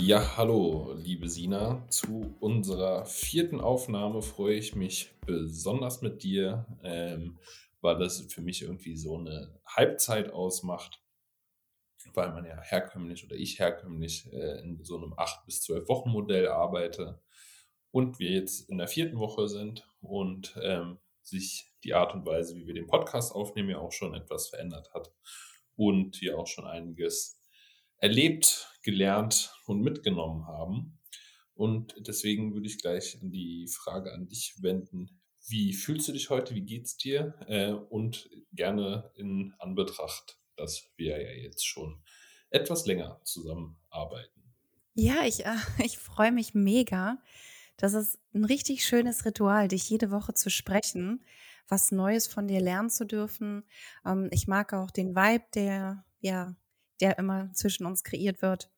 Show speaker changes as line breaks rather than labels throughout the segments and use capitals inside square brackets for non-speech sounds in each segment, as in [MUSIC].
Ja, hallo, liebe Sina. Zu unserer vierten Aufnahme freue ich mich besonders mit dir, ähm, weil das für mich irgendwie so eine Halbzeit ausmacht, weil man ja herkömmlich oder ich herkömmlich äh, in so einem 8 bis 12 Wochen Modell arbeite und wir jetzt in der vierten Woche sind und ähm, sich die Art und Weise, wie wir den Podcast aufnehmen, ja auch schon etwas verändert hat und wir auch schon einiges erlebt, gelernt und mitgenommen haben. Und deswegen würde ich gleich die Frage an dich wenden. Wie fühlst du dich heute? Wie geht's dir? Äh, und gerne in Anbetracht, dass wir ja jetzt schon etwas länger zusammenarbeiten.
Ja, ich, äh, [LAUGHS] ich freue mich mega. Das ist ein richtig schönes Ritual, dich jede Woche zu sprechen, was Neues von dir lernen zu dürfen. Ähm, ich mag auch den Vibe, der ja der immer zwischen uns kreiert wird.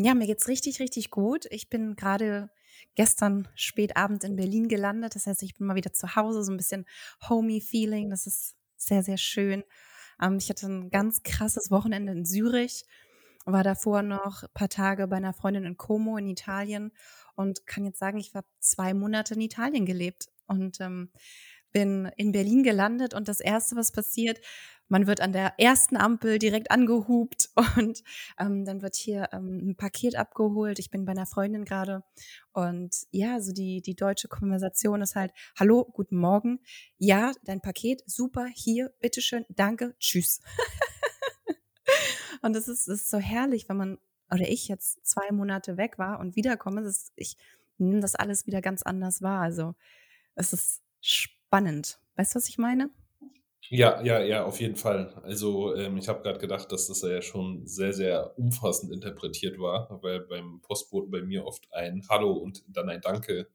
Ja, mir geht's richtig, richtig gut. Ich bin gerade gestern spät Abend in Berlin gelandet. Das heißt, ich bin mal wieder zu Hause, so ein bisschen homey-Feeling. Das ist sehr, sehr schön. Ähm, ich hatte ein ganz krasses Wochenende in Zürich, war davor noch ein paar Tage bei einer Freundin in Como in Italien und kann jetzt sagen, ich war zwei Monate in Italien gelebt und ähm, bin in Berlin gelandet und das erste, was passiert, man wird an der ersten Ampel direkt angehupt [LAUGHS] und ähm, dann wird hier ähm, ein Paket abgeholt. Ich bin bei einer Freundin gerade und ja, so die, die deutsche Konversation ist halt, hallo, guten Morgen. Ja, dein Paket, super, hier, bitteschön, danke, tschüss. [LAUGHS] und das ist, das ist so herrlich, wenn man, oder ich jetzt zwei Monate weg war und wiederkomme, ist, ich nehme das alles wieder ganz anders wahr. Also es ist spannend. Weißt du, was ich meine?
Ja, ja, ja, auf jeden Fall. Also ähm, ich habe gerade gedacht, dass das ja schon sehr, sehr umfassend interpretiert war, weil beim Postboten bei mir oft ein Hallo und dann ein Danke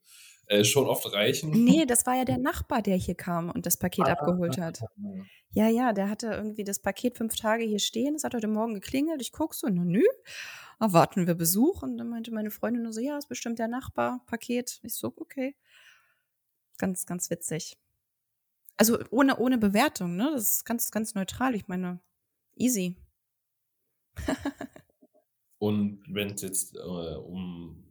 äh, schon oft reichen.
Nee, das war ja [LAUGHS] der Nachbar, der hier kam und das Paket ah, abgeholt hat. [LAUGHS] Ja, ja, der hatte irgendwie das Paket fünf Tage hier stehen. Es hat heute Morgen geklingelt. Ich gucke so, na nö, erwarten wir Besuch. Und dann meinte meine Freundin nur so, ja, ist bestimmt der Nachbar, Paket. Ich so, okay. Ganz, ganz witzig. Also ohne, ohne Bewertung, ne? Das ist ganz, ganz neutral. Ich meine, easy. [LAUGHS]
Und wenn es jetzt äh, um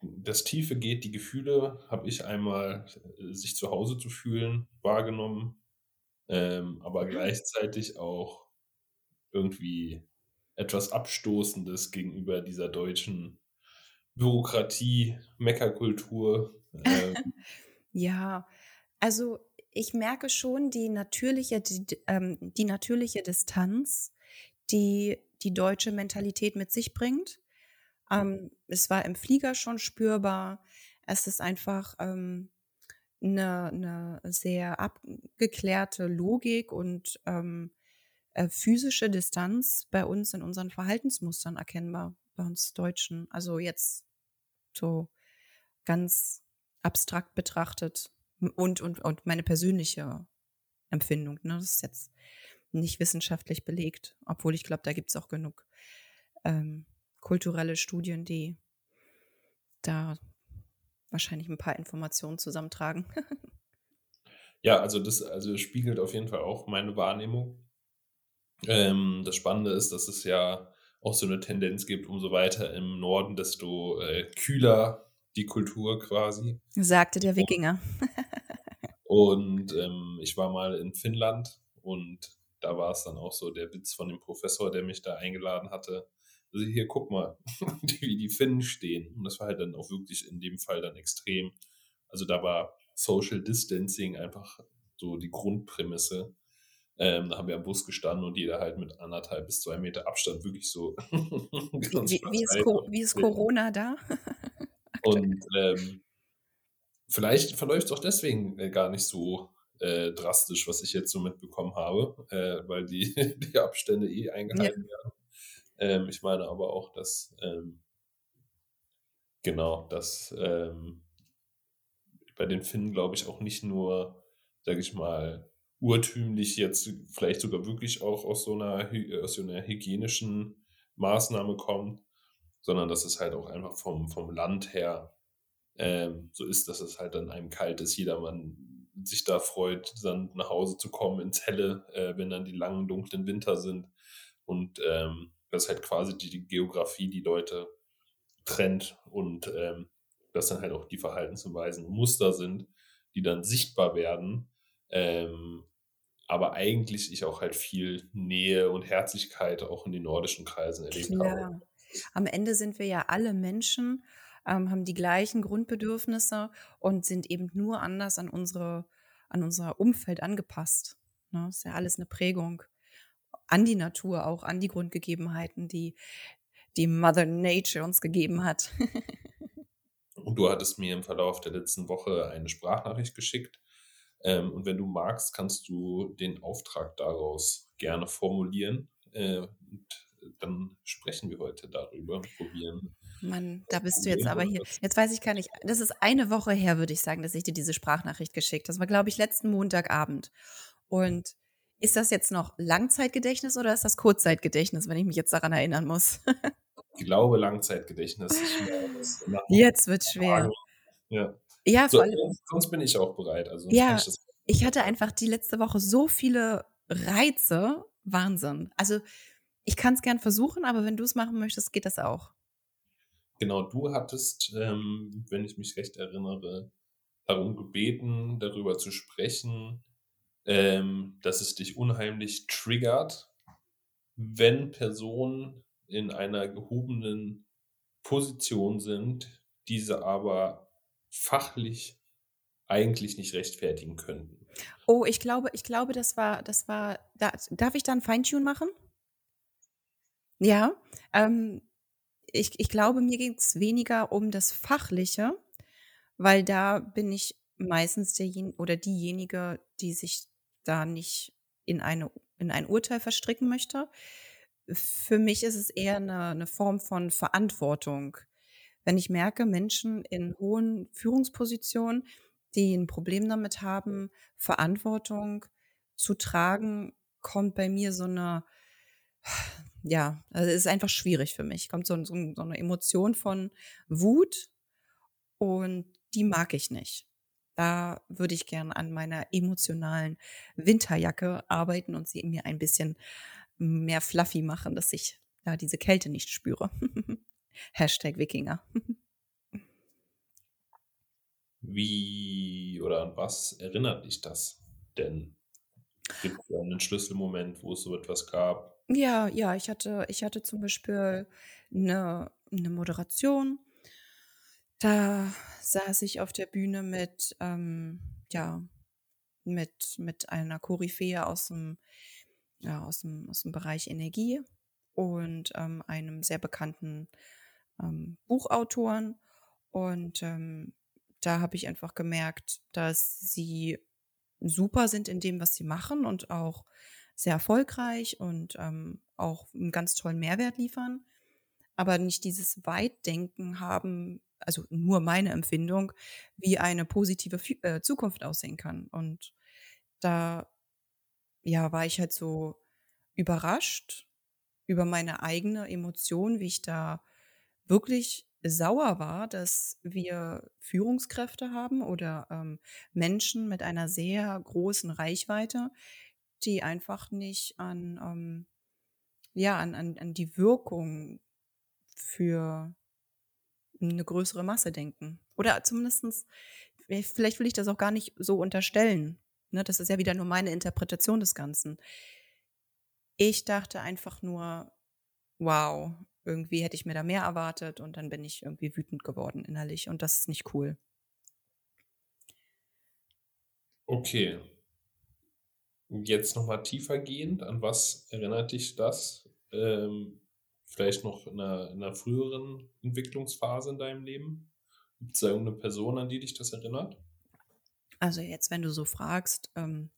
das Tiefe geht, die Gefühle, habe ich einmal äh, sich zu Hause zu fühlen, wahrgenommen, ähm, aber mhm. gleichzeitig auch irgendwie etwas Abstoßendes gegenüber dieser deutschen Bürokratie, Meckerkultur. [LAUGHS]
Ähm. ja, also ich merke schon die natürliche, die, ähm, die natürliche Distanz, die die deutsche Mentalität mit sich bringt. Ähm, es war im Flieger schon spürbar. Es ist einfach ähm, eine, eine sehr abgeklärte Logik und ähm, äh, physische Distanz bei uns in unseren Verhaltensmustern erkennbar, bei uns Deutschen. Also jetzt so ganz abstrakt betrachtet und, und, und meine persönliche Empfindung. Ne? Das ist jetzt nicht wissenschaftlich belegt, obwohl ich glaube, da gibt es auch genug ähm, kulturelle Studien, die da wahrscheinlich ein paar Informationen zusammentragen. [LAUGHS]
ja, also das also spiegelt auf jeden Fall auch meine Wahrnehmung. Ähm, das Spannende ist, dass es ja auch so eine Tendenz gibt, umso weiter im Norden, desto äh, kühler die Kultur quasi.
Sagte der Wikinger.
und ähm, ich war mal in Finnland und da war es dann auch so der Witz von dem Professor, der mich da eingeladen hatte. Also hier, guck mal, [LAUGHS] wie die Finnen stehen. Und das war halt dann auch wirklich in dem Fall dann extrem. Also da war Social Distancing einfach so die Grundprämisse. Ähm, da haben wir am Bus gestanden und jeder halt mit anderthalb bis zwei Meter Abstand wirklich so. [LAUGHS]
wie, wie, ist wie, ist Corona da?
Und ähm, vielleicht verläuft es auch deswegen äh, gar nicht so äh, drastisch, was ich jetzt so mitbekommen habe, äh, weil die, [LAUGHS] die Abstände eh eingehalten ja. werden. Ähm, ich meine aber auch, dass ähm, Genau, das ähm, bei den Finnen, glaube ich, auch nicht nur, sage ich mal, urtümlich jetzt vielleicht sogar wirklich auch aus so einer, aus so einer hygienischen Maßnahme kommt, sondern dass es halt auch einfach vom, vom Land her ähm, so ist, dass es halt dann einem kalt ist, jedermann sich da freut, dann nach Hause zu kommen ins Helle, äh, wenn dann die langen, dunklen Winter sind. Und ähm, das ist halt quasi die, die Geografie, die Leute trennt und ähm, dass dann halt auch die Verhaltensweisen Muster sind, die dann sichtbar werden. Ähm, aber eigentlich ich auch halt viel Nähe und Herzlichkeit auch in den nordischen Kreisen erlebt Klar. habe.
Am Ende sind wir ja alle Menschen, ähm, haben die gleichen Grundbedürfnisse und sind eben nur anders an unsere, an unser Umfeld angepasst. Ne? Ist ja alles eine Prägung an die Natur, auch an die Grundgegebenheiten, die die Mother Nature uns gegeben hat.
und du hattest mir im Verlauf der letzten Woche eine Sprachnachricht geschickt. Ähm, und wenn du magst, kannst du den Auftrag daraus gerne formulieren. Äh, und dann sprechen wir heute darüber und probieren.
Mann, da bist du jetzt aber hier. Jetzt weiß ich gar nicht. Das ist eine Woche her, würde ich sagen, dass ich dir diese Sprachnachricht geschickt habe. Das war, glaube ich, letzten Montagabend. Und ist das jetzt noch Langzeitgedächtnis oder ist das Kurzzeitgedächtnis, wenn ich mich jetzt daran erinnern muss?
ich glaube Langzeitgedächtnis. [LAUGHS]
jetzt wird schwer.
Ja, ja so, sonst bin ich auch bereit. Also
ja, ich, ich hatte einfach die letzte Woche so viele Reize. Wahnsinn. Also ich kann es gern versuchen, aber wenn du es machen möchtest, geht das auch.
Genau, du hattest, ähm, wenn ich mich recht erinnere, darum gebeten, darüber zu sprechen, ähm, dass es dich unheimlich triggert, wenn Personen in einer gehobenen Position sind, diese aber fachlich eigentlich nicht rechtfertigen könnten.
Oh, ich glaube, ich glaube, das war, das war, da, darf ich da ein Feintune machen? Ja, ähm, ich, ich glaube, mir ging es weniger um das Fachliche, weil da bin ich meistens derjenige oder diejenige, die sich da nicht in, eine, in ein Urteil verstricken möchte. Für mich ist es eher eine, eine Form von Verantwortung. Wenn ich merke, Menschen in hohen Führungspositionen, die ein Problem damit haben, Verantwortung zu tragen, kommt bei mir so eine, ja, also es ist einfach schwierig für mich. Kommt so, so, so eine Emotion von Wut und die mag ich nicht. Da würde ich gern an meiner emotionalen Winterjacke arbeiten und sie mir ein bisschen mehr fluffy machen, dass ich da diese Kälte nicht spüre. [LAUGHS] Hashtag Wikinger.
Wie oder an was erinnert dich das denn? Gibt es einen Schlüsselmoment, wo es so etwas gab?
Ja, ja, ich hatte, ich hatte zum Beispiel eine, eine Moderation da saß ich auf der Bühne mit, ähm, ja, mit, mit einer Koryphäe aus dem, ja, aus dem, aus dem Bereich Energie und ähm, einem sehr bekannten ähm, Buchautoren. Und ähm, da habe ich einfach gemerkt, dass sie super sind in dem, was sie machen und auch sehr erfolgreich und ähm, auch einen ganz tollen Mehrwert liefern, aber nicht dieses Weitdenken haben, also nur meine Empfindung, wie eine positive äh, Zukunft aussehen kann. Und da, ja, war ich halt so überrascht über meine eigene Emotion, wie ich da wirklich sauer war, dass wir Führungskräfte haben oder ähm, Menschen mit einer sehr großen Reichweite, die einfach nicht an, ähm, ja, an, an, an die Wirkung für eine größere Masse denken. Oder zumindestens, vielleicht will ich das auch gar nicht so unterstellen. Ne, das ist ja wieder nur meine Interpretation des Ganzen. Ich dachte einfach nur, wow, irgendwie hätte ich mir da mehr erwartet und dann bin ich irgendwie wütend geworden innerlich und das ist nicht cool.
Okay. Jetzt nochmal tiefer gehend, an was erinnert dich das? Ähm, Vielleicht noch in einer, in einer früheren Entwicklungsphase in deinem Leben? Gibt es da irgendeine Person, an die dich das erinnert?
Also jetzt, wenn du so fragst, ähm,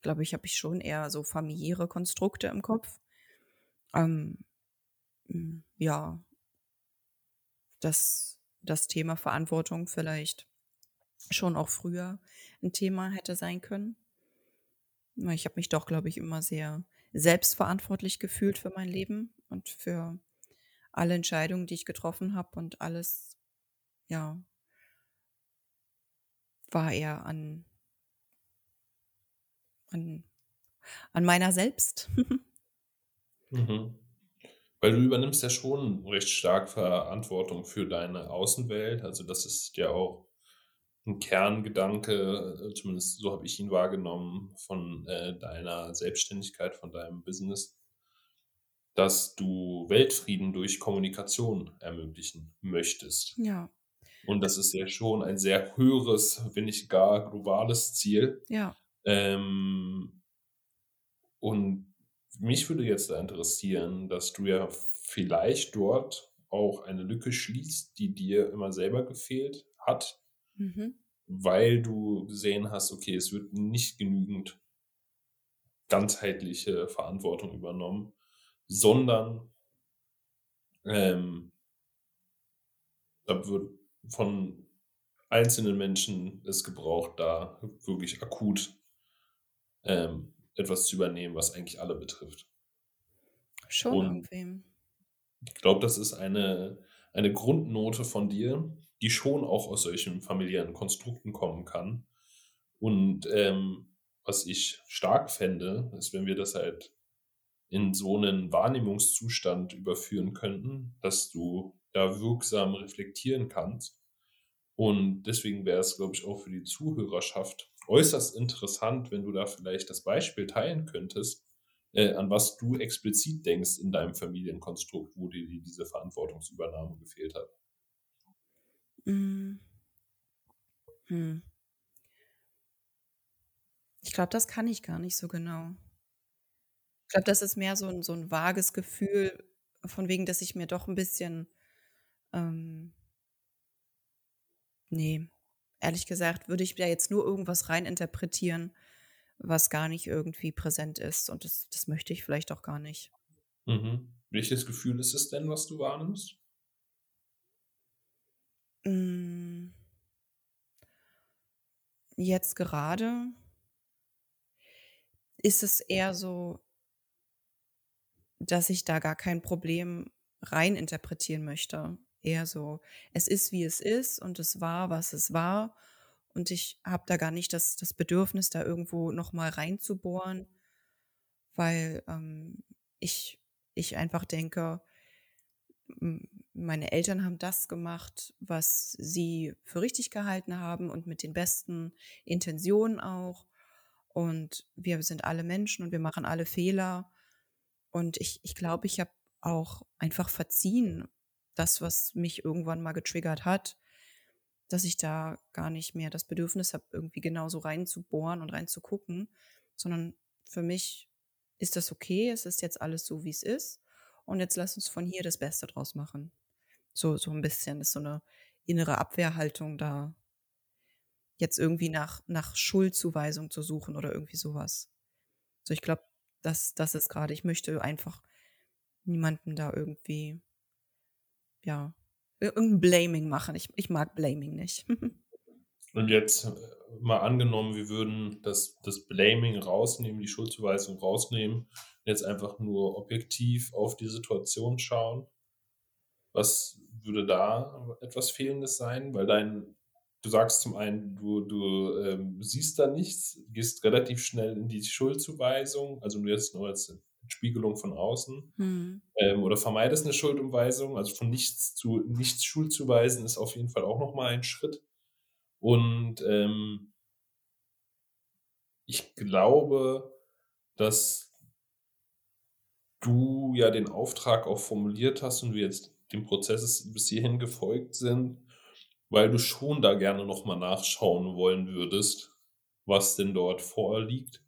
glaube ich, habe ich schon eher so familiäre Konstrukte im Kopf. Ähm, ja, das das Thema Verantwortung vielleicht schon auch früher ein Thema hätte sein können. Ich habe mich doch, glaube ich, immer sehr selbstverantwortlich gefühlt für mein Leben und für alle Entscheidungen, die ich getroffen habe und alles, ja, war eher an, an, an meiner selbst. [LAUGHS]
mhm. Weil du übernimmst ja schon recht stark Verantwortung für deine Außenwelt. Also das ist ja auch ein Kerngedanke, äh, zumindest so habe ich ihn wahrgenommen, von äh, deiner Selbstständigkeit, von deinem Business, dass du Weltfrieden durch Kommunikation ermöglichen möchtest.
Ja.
Und das ist ja schon ein sehr höheres, wenn nicht gar globales Ziel.
Ja.
Ähm, und mich würde jetzt da interessieren, dass du ja vielleicht dort auch eine Lücke schließt, die dir immer selber gefehlt hat,
Mhm.
weil du gesehen hast, okay, es wird nicht genügend ganzheitliche Verantwortung übernommen, sondern ähm, da wird von einzelnen Menschen es gebraucht, da wirklich akut ähm, etwas zu übernehmen, was eigentlich alle betrifft.
Schon Und irgendwem.
Ich glaube, das ist eine, eine Grundnote von dir, die schon auch aus solchen familiären Konstrukten kommen kann. Und ähm, was ich stark fände, ist, wenn wir das halt in so einen Wahrnehmungszustand überführen könnten, dass du da wirksam reflektieren kannst. Und deswegen wäre es, glaube ich, auch für die Zuhörerschaft äußerst interessant, wenn du da vielleicht das Beispiel teilen könntest, äh, an was du explizit denkst in deinem Familienkonstrukt, wo dir diese Verantwortungsübernahme gefehlt hat.
Mhm. Hm. Ich glaube, das kann ich gar nicht so genau. Ich glaube, das ist mehr so ein so 'n vages Gefühl von wegen, dass ich mir doch ein bisschen, ähm ne, ehrlich gesagt würde ich da jetzt nur irgendwas reininterpretieren, was gar nicht irgendwie präsent ist und das das möchte ich vielleicht auch gar nicht.
Mhm. Welches Gefühl ist es denn, was du wahrnimmst?
Hm. Jetzt gerade ist es eher so dass ich da gar kein Problem reininterpretieren möchte. Eher so, es ist, wie es ist und es war, was es war und ich habe da gar nicht das das Bedürfnis, da irgendwo noch mal reinzubohren, weil, ähm, ich ich einfach denke meine Eltern haben das gemacht, was sie für richtig gehalten haben und mit den besten Intentionen auch. Und wir sind alle Menschen und wir machen alle Fehler. Und ich, ich glaube, ich habe auch einfach verziehen, das, was mich irgendwann mal getriggert hat, dass ich da gar nicht mehr das Bedürfnis habe, irgendwie genauso reinzubohren und reinzugucken, sondern für mich ist das okay, es ist jetzt alles so, wie es ist. Und jetzt lass uns von hier das Beste draus machen. So, so ein bisschen ist so eine innere Abwehrhaltung da, jetzt irgendwie nach, nach Schuldzuweisung zu suchen oder irgendwie sowas. So, ich glaube, das, das ist gerade, ich möchte einfach niemanden da irgendwie, ja, irgendein Blaming machen. Ich, ich mag Blaming nicht. [LAUGHS]
Und jetzt äh, mal angenommen, wir würden das, das Blaming rausnehmen, die Schuldzuweisung rausnehmen, jetzt einfach nur objektiv auf die Situation schauen. Was würde da etwas Fehlendes sein? Weil dein, du sagst zum einen, du, du ähm, siehst da nichts, gehst relativ schnell in die Schuldzuweisung, also nur jetzt nur als Spiegelung von außen,
hm.
ähm, oder vermeidest eine Schuldumweisung, also von nichts zu nichts Schuld zuweisen ist auf jeden Fall auch nochmal ein Schritt. Und ähm, ich glaube, dass du ja den Auftrag auch formuliert hast und wir jetzt dem Prozess bis hierhin gefolgt sind, weil du schon da gerne nochmal nachschauen wollen würdest, was denn dort vorliegt,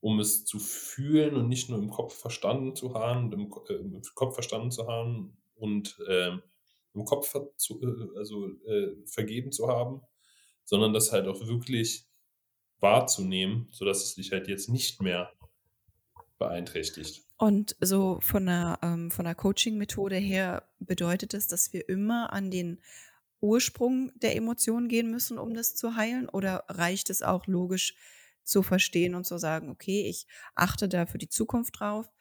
um es zu fühlen und nicht nur im Kopf verstanden zu haben, im, äh, im Kopf verstanden zu haben und äh, im Kopf zu, äh, also äh, vergeben zu haben, sondern das halt auch wirklich wahrzunehmen, sodass es dich halt jetzt nicht mehr beeinträchtigt.
Und so von der, ähm, von der Coaching-Methode her bedeutet es, dass wir immer an den Ursprung der Emotion gehen müssen, um das zu heilen? Oder reicht es auch logisch zu verstehen und zu sagen, okay, ich achte da für die Zukunft drauf.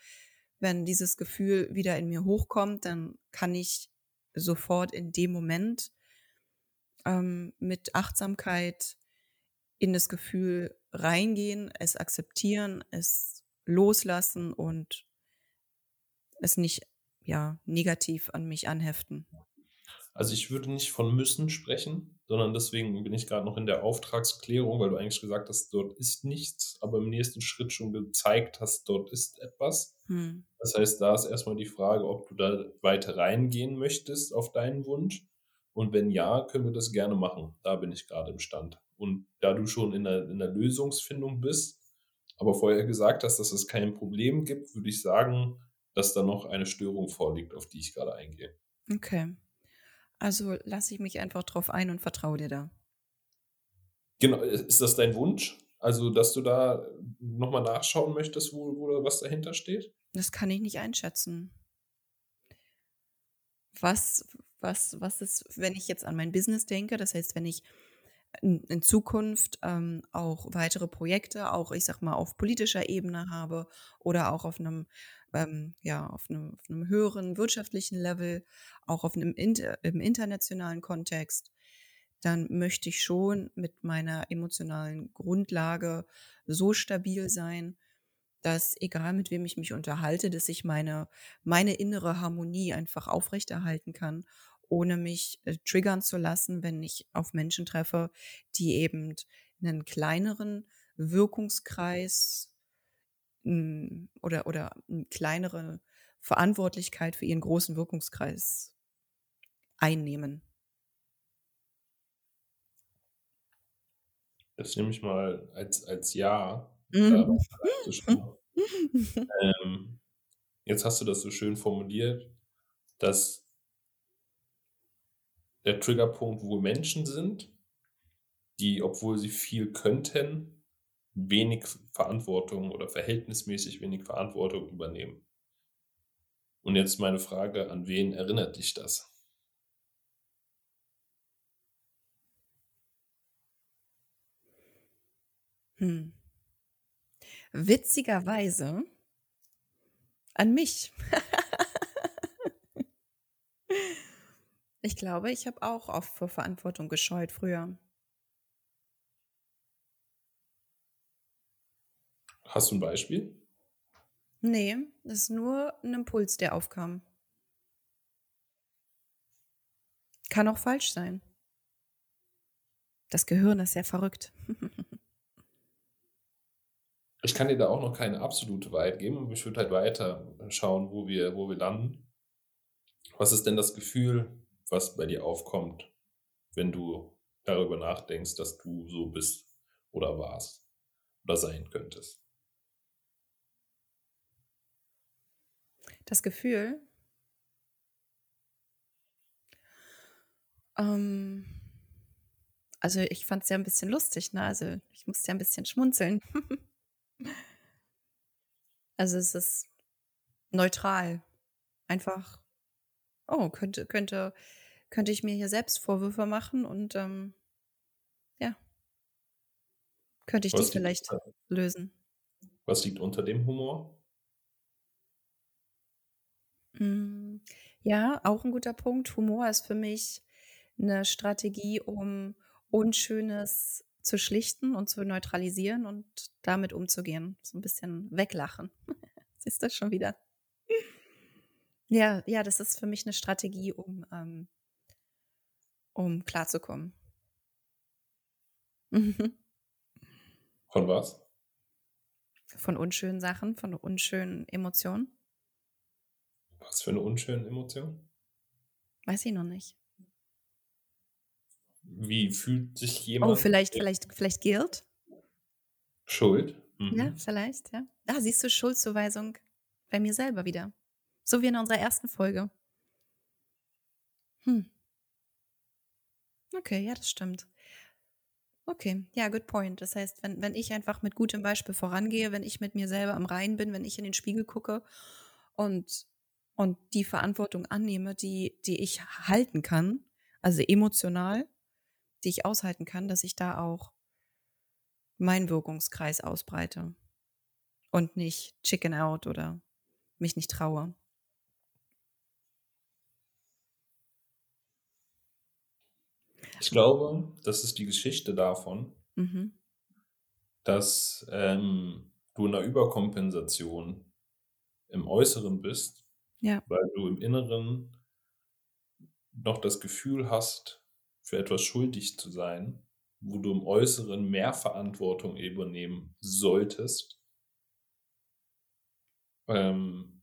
Wenn dieses Gefühl wieder in mir hochkommt, dann kann ich sofort in dem Moment ähm, mit Achtsamkeit in das Gefühl reingehen, es akzeptieren, es loslassen und es nicht ja negativ an mich anheften.
Also ich würde nicht von müssen sprechen, sondern deswegen bin ich gerade noch in der Auftragsklärung, weil du eigentlich gesagt hast, dort ist nichts, aber im nächsten Schritt schon gezeigt hast, dort ist etwas. Hm. Das heißt, da ist erstmal die Frage, ob du da weiter reingehen möchtest auf deinen Wunsch. Und wenn ja, können wir das gerne machen. Da bin ich gerade im Stand. Und da du schon in der, in der Lösungsfindung bist, aber vorher gesagt hast, dass es kein Problem gibt, würde ich sagen, dass da noch eine Störung vorliegt, auf die ich gerade eingehe.
Okay. Also lasse ich mich einfach drauf ein und vertraue dir da.
Genau, ist das dein Wunsch? Also, dass du da nochmal nachschauen möchtest, wo, wo was dahinter steht?
Das kann ich nicht einschätzen. Was, was, was ist, wenn ich jetzt an mein Business denke, das heißt, wenn ich in, in Zukunft ähm, auch weitere Projekte, auch ich sag mal auf politischer Ebene habe oder auch auf einem ähm, ja auf einem, auf einem, höheren wirtschaftlichen Level, auch auf einem inter, im internationalen Kontext, dann möchte ich schon mit meiner emotionalen Grundlage so stabil sein, dass egal mit wem ich mich unterhalte, dass ich meine meine innere Harmonie einfach aufrechterhalten kann ohne mich äh, triggern zu lassen, wenn ich auf Menschen treffe, die eben einen kleineren Wirkungskreis oder, oder eine kleinere Verantwortlichkeit für ihren großen Wirkungskreis einnehmen.
Das nehme ich mal als, als Ja. Mhm. [LAUGHS] ähm, jetzt hast du das so schön formuliert, dass der Triggerpunkt, wo Menschen sind, die, obwohl sie viel könnten, wenig Verantwortung oder verhältnismäßig wenig Verantwortung übernehmen. Und jetzt meine Frage, an wen erinnert dich das?
Hm. Witzigerweise an mich. [LAUGHS] Ich glaube, ich habe auch oft vor Verantwortung gescheut früher.
Hast du ein Beispiel?
Nee, das ist nur ein Impuls, der aufkam. Kann auch falsch sein. Das Gehirn ist sehr verrückt. [LAUGHS]
ich kann dir da auch noch keine absolute Wahrheit geben, aber ich würde halt weiter schauen, wo wir, wo wir landen. Was ist denn das Gefühl, was bei dir aufkommt, wenn du darüber nachdenkst, dass du so bist oder warst oder sein könntest?
Das Gefühl, ähm, also ich fand es ja ein bisschen lustig, ne? Also ich musste ja ein bisschen schmunzeln. [LAUGHS] also es ist neutral. Einfach, oh, könnte, könnte könnte ich mir hier selbst Vorwürfe machen und ähm, ja, könnte ich was die vielleicht unter, lösen.
Was liegt unter dem Humor?
Mm, ja, auch ein guter Punkt. Humor ist für mich eine Strategie, um Unschönes zu schlichten und zu neutralisieren und damit umzugehen. So ein bisschen weglachen. [LAUGHS] Siehst du schon wieder? Ja, ja, das ist für mich eine Strategie, um ähm, um klarzukommen.
Mhm. Von was?
Von unschönen Sachen, von unschönen Emotionen.
Was für eine unschöne Emotion?
Weiß ich noch nicht.
Wie fühlt sich
oh, jemand? Oh, vielleicht, vielleicht, vielleicht Guilt?
Schuld?
Mhm. Ja, vielleicht, ja. Ah, siehst du Schuldzuweisung bei mir selber wieder. So wie in unserer ersten Folge. Hm. Okay, ja, das stimmt. Okay, ja, good point. Das heißt, wenn, wenn ich einfach mit gutem Beispiel vorangehe, wenn ich mit mir selber am Reinen bin, wenn ich in den Spiegel gucke und, und die Verantwortung annehme, die, die ich halten kann, also emotional, die ich aushalten kann, dass ich da auch meinen Wirkungskreis ausbreite und nicht chicken out oder mich nicht traue.
Ich glaube, das ist die Geschichte davon,
Mhm.
dass ähm, du in einer Überkompensation im Äußeren bist,
Ja.
weil du im Inneren noch das Gefühl hast, für etwas schuldig zu sein, wo du im Äußeren mehr Verantwortung übernehmen solltest, ähm,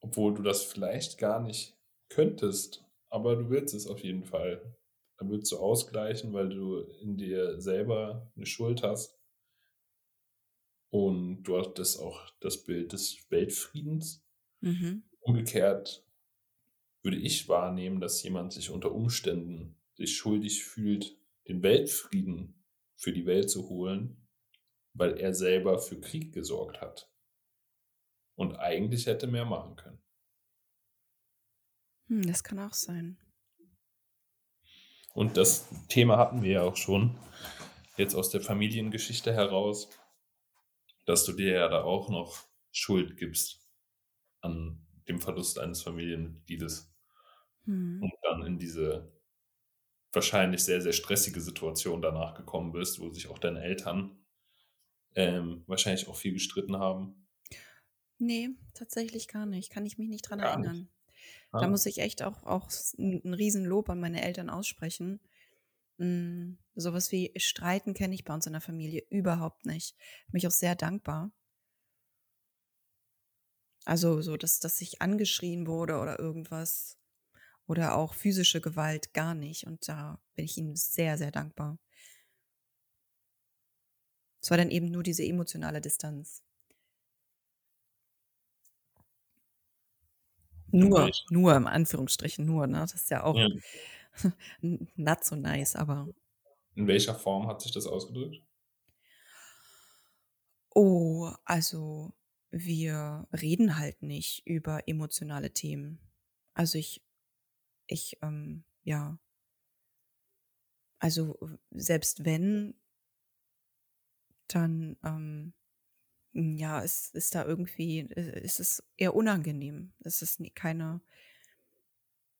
obwohl du das vielleicht gar nicht könntest, aber du willst es auf jeden Fall. Dann willst du ausgleichen, weil du in dir selber eine Schuld hast. Und du hattest auch das Bild des Weltfriedens.
Mhm.
Umgekehrt würde ich wahrnehmen, dass jemand sich unter Umständen sich schuldig fühlt, den Weltfrieden für die Welt zu holen, weil er selber für Krieg gesorgt hat. Und eigentlich hätte mehr machen können.
Hm, das kann auch sein.
Und das Thema hatten wir ja auch schon jetzt aus der Familiengeschichte heraus, dass du dir ja da auch noch Schuld gibst an dem Verlust eines Familienmitgliedes
Hm.
und dann in diese wahrscheinlich sehr, sehr stressige Situation danach gekommen bist, wo sich auch deine Eltern ähm, wahrscheinlich auch viel gestritten haben.
Nee, tatsächlich gar nicht. Kann ich mich nicht dran
Gar nicht.
erinnern.
Ah,
Da muss ich echt auch, auch ein, Riesenlob an meine Eltern aussprechen. Mm, sowas wie Streiten kenne ich bei uns in der Familie überhaupt nicht. Bin ich auch sehr dankbar. Also so, dass, dass ich angeschrien wurde oder irgendwas. Oder auch physische Gewalt gar nicht. Und da bin ich ihnen sehr, sehr dankbar. Es war dann eben nur diese emotionale Distanz. Nur,
Welche?
nur im Anführungsstrichen nur, ne? Das ist ja auch
ja. [LAUGHS]
not so nice, aber
In welcher Form hat sich das ausgedrückt?
oh, also wir reden halt nicht über emotionale Themen. Also ich, ich, ähm, ja, also selbst wenn, dann, ähm, ja, es ist da irgendwie, äh, ist es eher unangenehm. Es ist keine,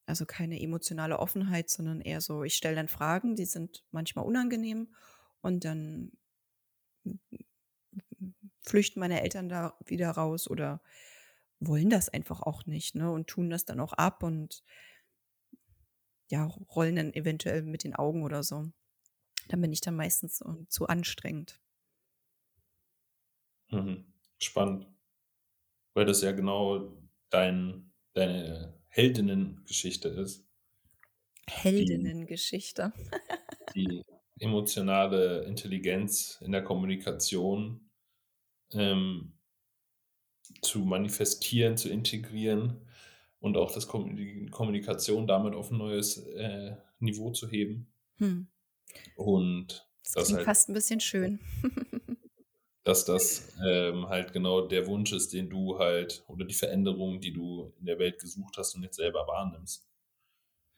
also keine emotionale Offenheit, sondern eher so, ich stelle dann Fragen, die sind manchmal unangenehm und dann flüchten meine Eltern da wieder raus oder wollen das einfach auch nicht, ne? Und tun das dann auch ab und ja, rollen dann eventuell mit den Augen oder so. Dann bin ich dann meistens so zu anstrengend.
Mhm. Spannend. Weil das ja genau dein, deine Heldinnengeschichte ist.
Heldinnengeschichte. [LAUGHS]
die emotionale Intelligenz in der Kommunikation ähm, zu manifestieren, zu integrieren und auch das die Kommunikation damit auf ein neues äh, Niveau zu heben.
Hm.
Und
Das
das
klingt
halt,
fast ein bisschen schön. [LAUGHS]
dass das ähm, halt genau der Wunsch ist, den du halt oder die Veränderung, die du in der Welt gesucht hast und jetzt selber wahrnimmst.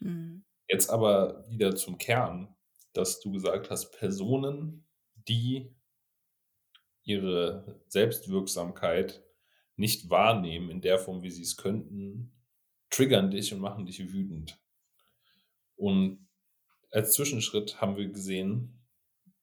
Hm.
Jetzt aber wieder zum Kern, dass du gesagt hast, Personen, die ihre Selbstwirksamkeit nicht wahrnehmen in der Form, wie sie es könnten, triggern dich und machen dich wütend. Und als Zwischenschritt haben wir gesehen,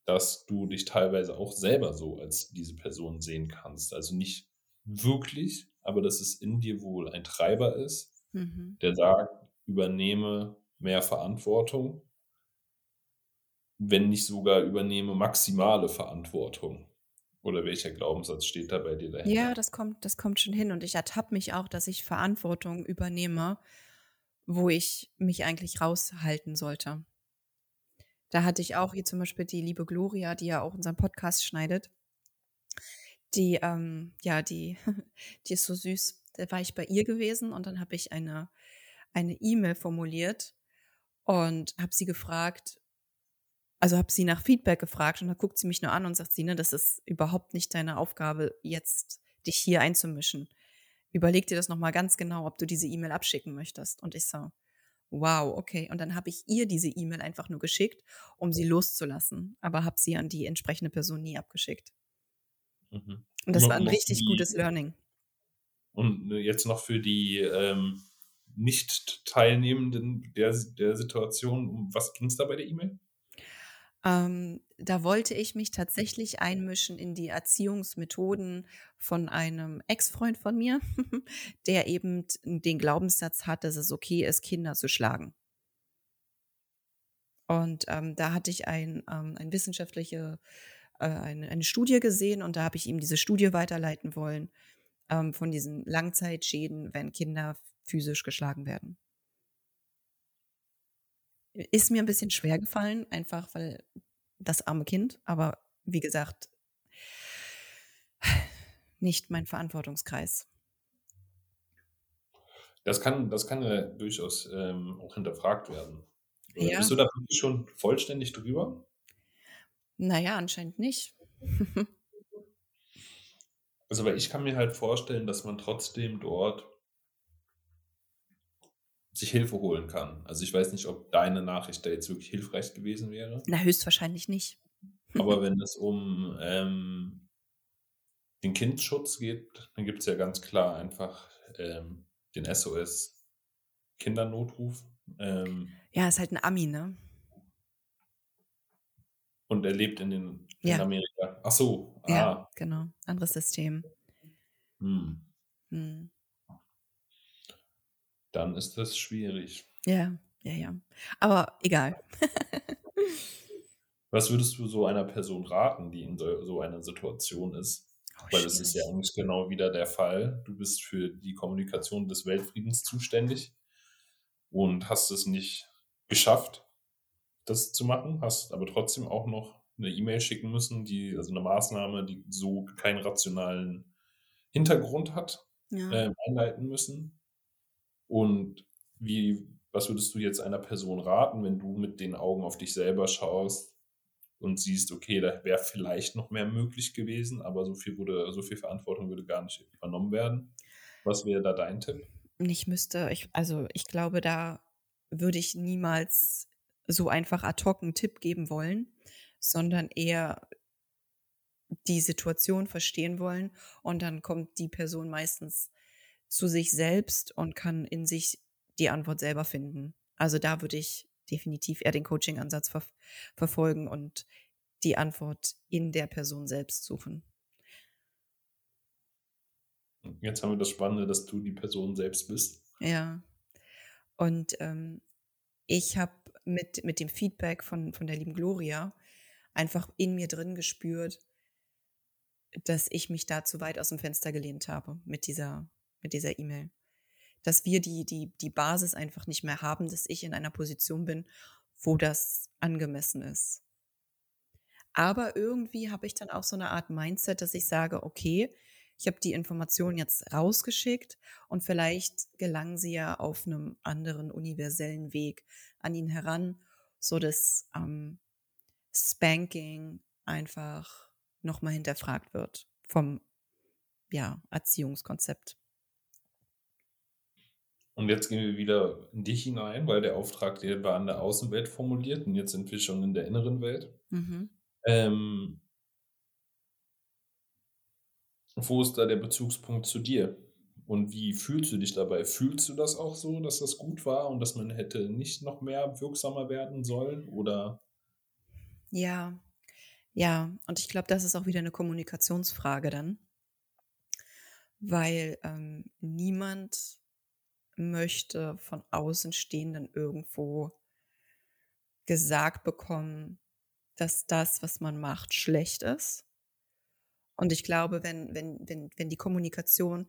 dass du dich teilweise auch selber so als diese Person sehen kannst. Also nicht wirklich, aber dass es in dir wohl ein Treiber ist,
Mhm.
der sagt, übernehme mehr Verantwortung, wenn nicht sogar übernehme maximale Verantwortung. Oder welcher Glaubenssatz steht da bei dir dahinter?
Ja, das kommt, das kommt schon hin. Und ich ertappe mich auch, dass ich Verantwortung übernehme, wo ich mich eigentlich raushalten sollte. Da hatte ich auch hier zum Beispiel die liebe Gloria, die ja auch unseren Podcast schneidet. Die, ähm, ja, die, [LAUGHS] die ist so süß. Da war ich bei ihr gewesen und dann habe ich eine eine E-Mail formuliert und habe sie gefragt, also habe sie nach Feedback gefragt und dann guckt sie mich nur an und sagt sie, ne, das ist überhaupt nicht deine Aufgabe, jetzt dich hier einzumischen. Überleg dir das nochmal ganz genau, ob du diese E-Mail abschicken möchtest. Und ich so, wow, okay. Und dann habe ich ihr diese E-Mail einfach nur geschickt, um sie loszulassen, aber habe sie an die entsprechende Person nie abgeschickt.
Mhm.
Und das
Noch-
war ein richtig
die-
gutes Learning.
Und äh, jetzt noch für die ähm, Nicht-Teilnehmenden der, der Situation, um was ging es da bei der E-Mail?
Ähm, da wollte ich mich tatsächlich einmischen in die Erziehungsmethoden von einem Ex-Freund von mir, [LAUGHS] der eben den Glaubenssatz hat, dass es okay ist, Kinder zu schlagen. Und ähm, da hatte ich ein, ähm, ein wissenschaftliche, äh, eine, eine Studie gesehen und da habe ich ihm diese Studie weiterleiten wollen ähm, von diesen Langzeitschäden, wenn Kinder physisch geschlagen werden. Ist mir ein bisschen schwer gefallen, einfach weil das arme Kind, aber wie gesagt, nicht mein Verantwortungskreis.
Das kann, das kann ja durchaus ähm, auch hinterfragt werden. Äh,
Ja.
Bist du da schon vollständig drüber?
Naja, anscheinend nicht. [LAUGHS]
Also, weil ich kann mir halt vorstellen, dass man trotzdem dort sich Hilfe holen kann. Also ich weiß nicht, ob deine Nachricht da jetzt wirklich hilfreich gewesen wäre.
Na, höchstwahrscheinlich nicht.
Aber [LAUGHS] wenn es um ähm, den Kindschutz geht, dann gibt es ja ganz klar einfach ähm, den SOS Kindernotruf. Ähm,
Ja, ist halt ein Ami, ne?
und er lebt in, den,
Ja.
in Amerika. Ach so,
Ja,
ah.
genau. Anderes System.
Hm.
Hm.
Dann ist das schwierig.
Ja, ja, ja. Aber egal. [LAUGHS]
Was würdest du so einer Person raten, die in so, einer Situation ist?
Oh,
Weil das ist ja eigentlich genau wieder der Fall. Du bist für die Kommunikation des Weltfriedens zuständig und hast es nicht geschafft, das zu machen, hast aber trotzdem auch noch eine E-Mail schicken müssen, die, also eine Maßnahme, die so keinen rationalen Hintergrund hat,
Ja.
ähm, einleiten müssen. Und wie, was würdest du jetzt einer Person raten, wenn du mit den Augen auf dich selber schaust und siehst, okay, da wäre vielleicht noch mehr möglich gewesen, aber so viel wurde, so viel Verantwortung würde gar nicht übernommen werden. Was wäre da dein Tipp?
Ich müsste, ich, also ich glaube, da würde ich niemals so einfach ad hoc einen Tipp geben wollen, sondern eher die Situation verstehen wollen und dann kommt die Person meistens zu sich selbst und kann in sich die Antwort selber finden. Also da würde ich definitiv eher den Coaching-Ansatz ver verfolgen und die Antwort in der Person selbst suchen.
Jetzt haben wir das Spannende, dass du die Person selbst bist.
Ja. Und ähm, ich habe mit, mit dem Feedback von, von der lieben Gloria einfach in mir drin gespürt, dass ich mich da zu weit aus dem Fenster gelehnt habe mit dieser mit dieser E-Mail. Dass wir die, die, die Basis einfach nicht mehr haben, dass ich in einer Position bin, wo das angemessen ist. Aber irgendwie habe ich dann auch so eine Art Mindset, dass ich sage, okay, ich habe die Information jetzt rausgeschickt und vielleicht gelangen sie ja auf einem anderen universellen Weg an ihn heran, so dass ähm, Spanking einfach nochmal hinterfragt wird vom ja, Erziehungskonzept.
Und jetzt gehen wir wieder in dich hinein, weil der Auftrag, der war an der Außenwelt formuliert und jetzt sind wir schon in der inneren Welt.
Mhm.
Ähm, wo ist da der Bezugspunkt zu dir? Und wie fühlst du dich dabei? Fühlst du das auch so, dass das gut war und dass man hätte nicht noch mehr wirksamer werden sollen? Oder
Ja, ja, und ich glaube, das ist auch wieder eine Kommunikationsfrage dann, weil ähm, niemand möchte von Außenstehenden irgendwo gesagt bekommen, dass das, was man macht, schlecht ist. Und ich glaube, wenn, wenn, wenn, wenn die Kommunikation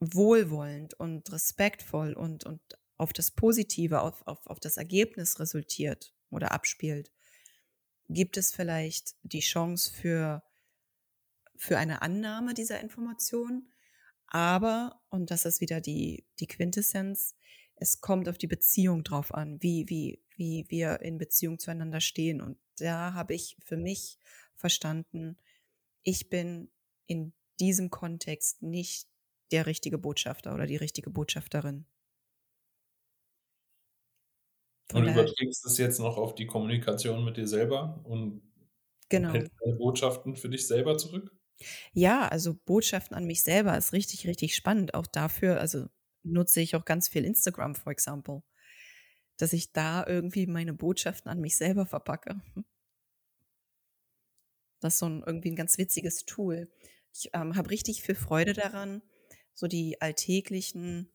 wohlwollend und respektvoll und, und auf das Positive, auf, auf, auf das Ergebnis resultiert oder abspielt, gibt es vielleicht die Chance für, für eine Annahme dieser Information. Aber, und das ist wieder die, die Quintessenz, es kommt auf die Beziehung drauf an, wie, wie, wie wir in Beziehung zueinander stehen. Und da habe ich für mich verstanden, ich bin in diesem Kontext nicht der richtige Botschafter oder die richtige Botschafterin.
Und
Von
überträgst das jetzt noch auf die Kommunikation mit dir selber und
Genau.
hältst deine Botschaften für dich selber zurück?
Ja, also Botschaften an mich selber ist richtig, richtig spannend. Auch dafür, also nutze ich auch ganz viel Instagram, for example, dass ich da irgendwie meine Botschaften an mich selber verpacke. Das ist so ein irgendwie ein ganz witziges Tool. Ich, ähm, habe richtig viel Freude daran, so die alltäglichen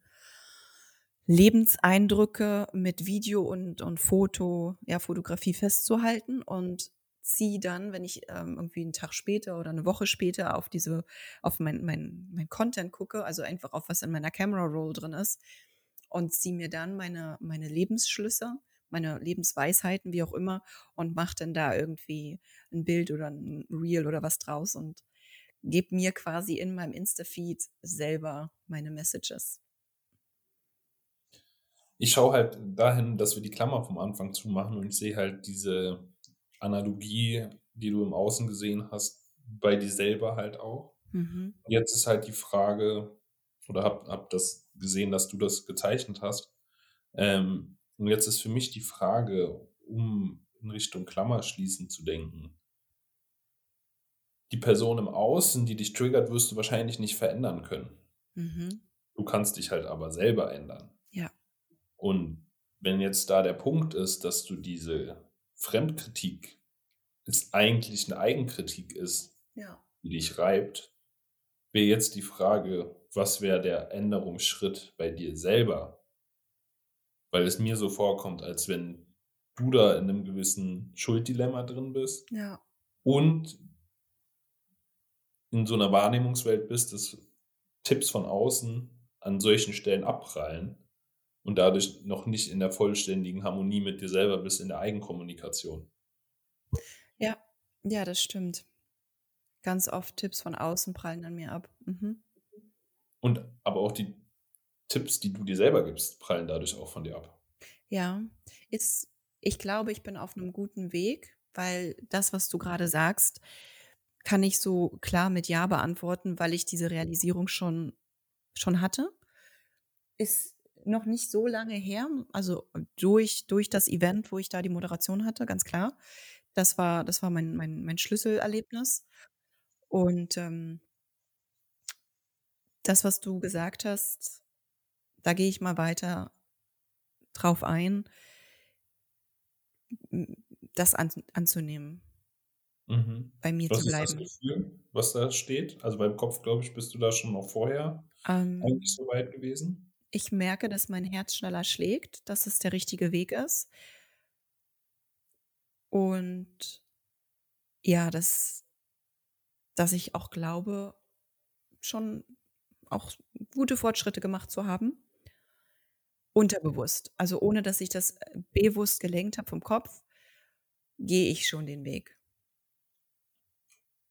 Lebenseindrücke mit Video und und Foto ja, Fotografie festzuhalten und ziehe dann, wenn ich, ähm, irgendwie einen Tag später oder eine Woche später auf diese auf mein mein mein Content gucke, also einfach auf was in meiner Camera Roll drin ist und ziehe mir dann meine meine Lebensschlüsse, meine Lebensweisheiten, wie auch immer, und mache dann da irgendwie ein Bild oder ein Reel oder was draus und gebe mir quasi in meinem Insta-Feed selber meine Messages.
Ich schaue halt dahin, dass wir die Klammer vom Anfang zumachen und ich sehe halt diese Analogie, die du im Außen gesehen hast, bei dir selber halt auch.
Mhm.
Jetzt ist halt die Frage, oder hab, hab das gesehen, dass du das gezeichnet hast. Ähm, und jetzt ist für mich die Frage, um in Richtung Klammer schließen zu denken. Die Person im Außen, die dich triggert, wirst du wahrscheinlich nicht verändern können.
Mhm.
Du kannst dich halt aber selber ändern.
Ja.
Und wenn jetzt da der Punkt ist, dass du diese Fremdkritik es eigentlich eine Eigenkritik ist,
Ja.
die dich reibt, wäre jetzt die Frage, was wäre der Änderungsschritt bei dir selber? Weil es mir so vorkommt, als wenn du da in einem gewissen Schulddilemma drin bist
Ja.
und in so einer Wahrnehmungswelt bist, dass Tipps von außen an solchen Stellen abprallen und dadurch noch nicht in der vollständigen Harmonie mit dir selber bist, in der Eigenkommunikation.
Ja. Ja, das stimmt. Ganz oft Tipps von außen prallen an mir ab. Mhm.
Und aber auch die Tipps, die du dir selber gibst, prallen dadurch auch von dir ab.
Ja, ist ich glaube, ich bin auf einem guten Weg, weil das, was du gerade sagst, kann ich so klar mit Ja beantworten, weil ich diese Realisierung schon schon hatte. Ist noch nicht so lange her, also durch durch das Event, wo ich da die Moderation hatte, ganz klar. Das war das war mein mein mein Schlüsselerlebnis. Und, ähm das, was du gesagt hast, da gehe ich mal weiter drauf ein das an anzunehmen.
Mhm.
Bei mir
Was
zu
ist das
bleiben.
Gefühl, was da steht? Also, beim Kopf, glaube ich, bist du da schon noch vorher
Ähm
eigentlich so weit gewesen?
Ich merke, dass mein Herz schneller schlägt, dass es der richtige Weg ist. Und ja, dass dass ich auch glaube, schon auch gute Fortschritte gemacht zu haben. Unterbewusst. Also, ohne dass ich das, äh, bewusst gelenkt habe vom Kopf, gehe ich schon den Weg.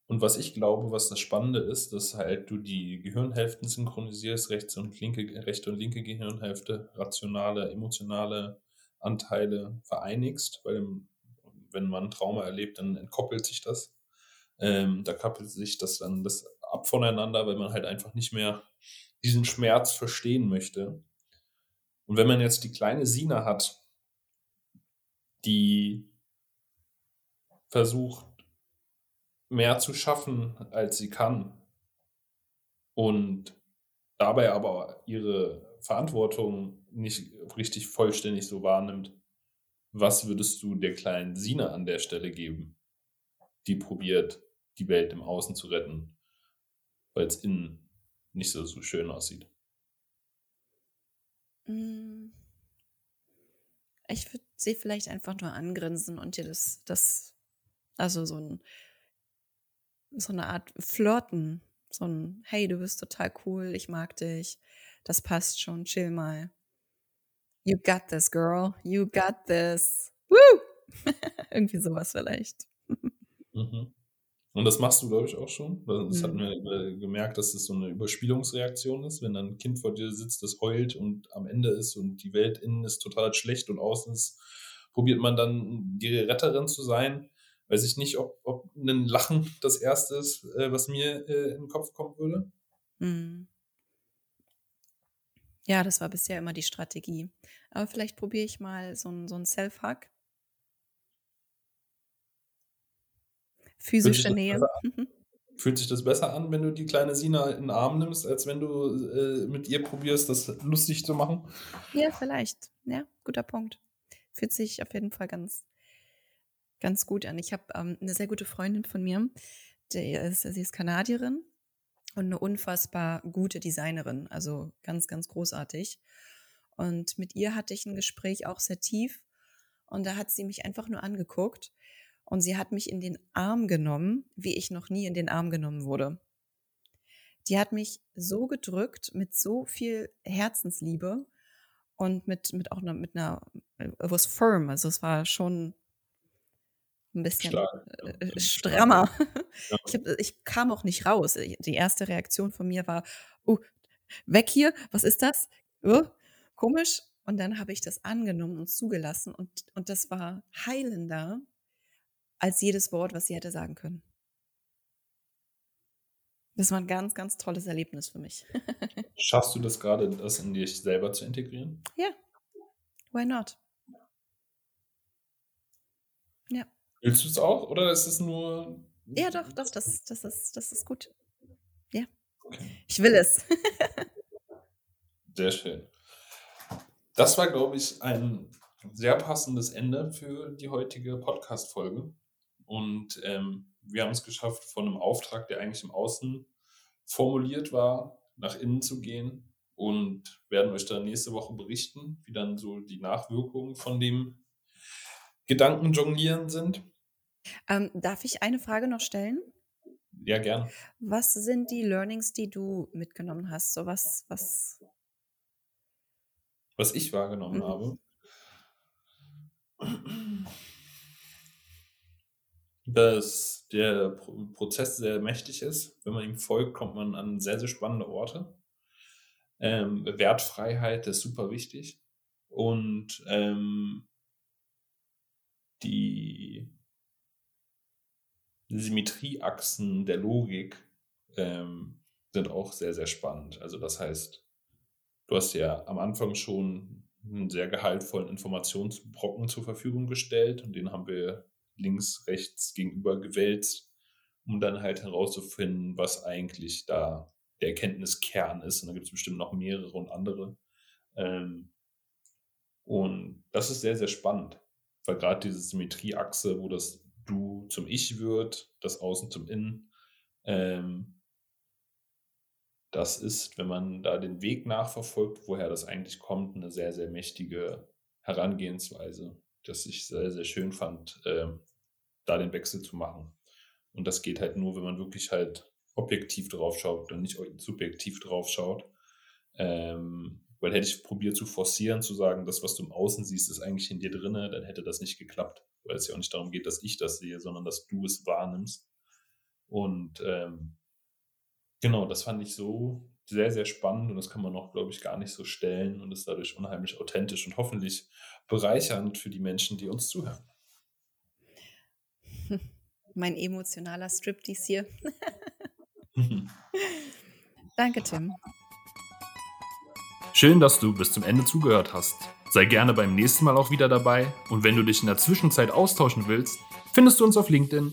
Und was ich glaube, was das Spannende ist, dass halt du die Gehirnhälften synchronisierst, rechts und linke rechte und linke Gehirnhälfte, rationale, emotionale Anteile vereinigst, weil wenn man Trauma erlebt, dann entkoppelt sich das. Ähm, da kappelt sich das dann das ab voneinander, weil man halt einfach nicht mehr diesen Schmerz verstehen möchte. Und wenn man jetzt die kleine Sina hat, die versucht, mehr zu schaffen, als sie kann und dabei aber ihre Verantwortung nicht richtig vollständig so wahrnimmt, was würdest du der kleinen Sina an der Stelle geben, die probiert, die Welt im Außen zu retten, weil es innen nicht so, so schön aussieht?
Hm. Ich würde sie vielleicht einfach nur angrinsen und dir das das also, so 'n so 'ne Art Flirten, so 'n: „Hey, du bist total cool, ich mag dich. Das passt schon, chill mal. You got this, girl. You got this. Woo!“ [LAUGHS] Irgendwie so was vielleicht.
Mhm. Und das machst du, glaube ich, auch schon? Das
Mhm.
wir, äh, gemerkt, dass das so 'ne Überspielungsreaktion ist, wenn dann 'n Kind vor dir sitzt, das heult und am Ende ist und die Welt innen ist total schlecht und außen ist probiert man dann die Retterin zu sein. Weiß ich nicht, ob ob 'nen Lachen das Erste ist, äh, was mir, äh, in 'n Kopf kommen würde.
Mhm. Ja, das war bisher immer die Strategie. Aber vielleicht probiere ich mal so ein, so ein Self-Hug. Physische Nähe. Mhm.
Fühlt sich das besser an, wenn du die kleine Sina in den Arm nimmst, als wenn du äh, mit ihr probierst, das lustig zu machen?
Ja, vielleicht. Ja, guter Punkt. Fühlt sich auf jeden Fall ganz, ganz gut an. Ich habe ähm, eine sehr gute Freundin von mir, die ist, sie ist Kanadierin und eine unfassbar gute Designerin, also ganz, ganz großartig. Und mit ihr hatte ich ein Gespräch auch sehr tief und da hat sie mich einfach nur angeguckt und sie hat mich in den Arm genommen, wie ich noch nie in den Arm genommen wurde. Die hat mich so gedrückt mit so viel Herzensliebe und mit, mit auch einer, mit einer, it was firm, also es war schon ein bisschen Stark, äh, äh strammer. Ja. [LAUGHS] Ich, hab, ich, kam auch nicht raus. Die erste Reaktion von mir war, uh, weg hier, was ist das? Uh, komisch. Und dann habe ich das angenommen und zugelassen und, und das war heilender als jedes Wort, was sie hätte sagen können. Das war ein ganz, ganz tolles Erlebnis für mich. [LAUGHS]
Schaffst du das gerade, das in dich selber zu integrieren?
Ja. Why not?
Ja. Willst du es auch oder ist es nur.
Ja, doch, doch, das, das, ist, das ist gut. Ja. Okay. Ich will es. [LAUGHS]
Sehr schön. Das war, glaube ich, ein sehr passendes Ende für die heutige Podcast-Folge. Und ähm, wir haben es geschafft, von einem Auftrag, der eigentlich im Außen formuliert war, nach innen zu gehen und werden euch dann nächste Woche berichten, wie dann so die Nachwirkungen von dem Gedanken jonglieren sind.
Ähm, darf ich eine Frage noch stellen?
Ja, gern.
Was sind die Learnings, die du mitgenommen hast? So was, was.
Was ich wahrgenommen mhm. habe dass der Prozess sehr mächtig ist. Wenn man ihm folgt, kommt man an sehr, sehr spannende Orte. Ähm, Wertfreiheit ist super wichtig. Und ähm, die Symmetrieachsen der Logik ähm, sind auch sehr, sehr spannend. Also das heißt, du hast ja am Anfang schon einen sehr gehaltvollen Informationsbrocken zur Verfügung gestellt und den haben wir links, rechts gegenüber gewälzt, um dann halt herauszufinden, was eigentlich da der Erkenntniskern ist. Und da gibt es bestimmt noch mehrere und andere. Ähm, und das ist sehr, sehr spannend, weil gerade diese Symmetrieachse, wo das Du zum Ich wird, das Außen zum Innen, ähm, das ist, wenn man da den Weg nachverfolgt, woher das eigentlich kommt, eine sehr, sehr mächtige Herangehensweise das ich sehr, sehr schön fand, äh, da den Wechsel zu machen. Und das geht halt nur, wenn man wirklich halt objektiv drauf schaut und nicht subjektiv drauf schaut. Ähm, weil hätte ich probiert zu forcieren, zu sagen, das, was du im Außen siehst, ist eigentlich in dir drinne, dann hätte das nicht geklappt. Weil es ja auch nicht darum geht, dass ich das sehe, sondern dass du es wahrnimmst. Und ähm, genau, das fand ich so sehr, sehr spannend und das kann man noch, glaube ich, gar nicht so stellen und ist dadurch unheimlich authentisch und hoffentlich bereichernd für die Menschen, die uns zuhören. [LAUGHS]
Mein emotionaler Striptease hier. [LAUGHS] Danke, Tim.
Schön, dass du bis zum Ende zugehört hast. Sei gerne beim nächsten Mal auch wieder dabei. Und wenn du dich in der Zwischenzeit austauschen willst, findest du uns auf LinkedIn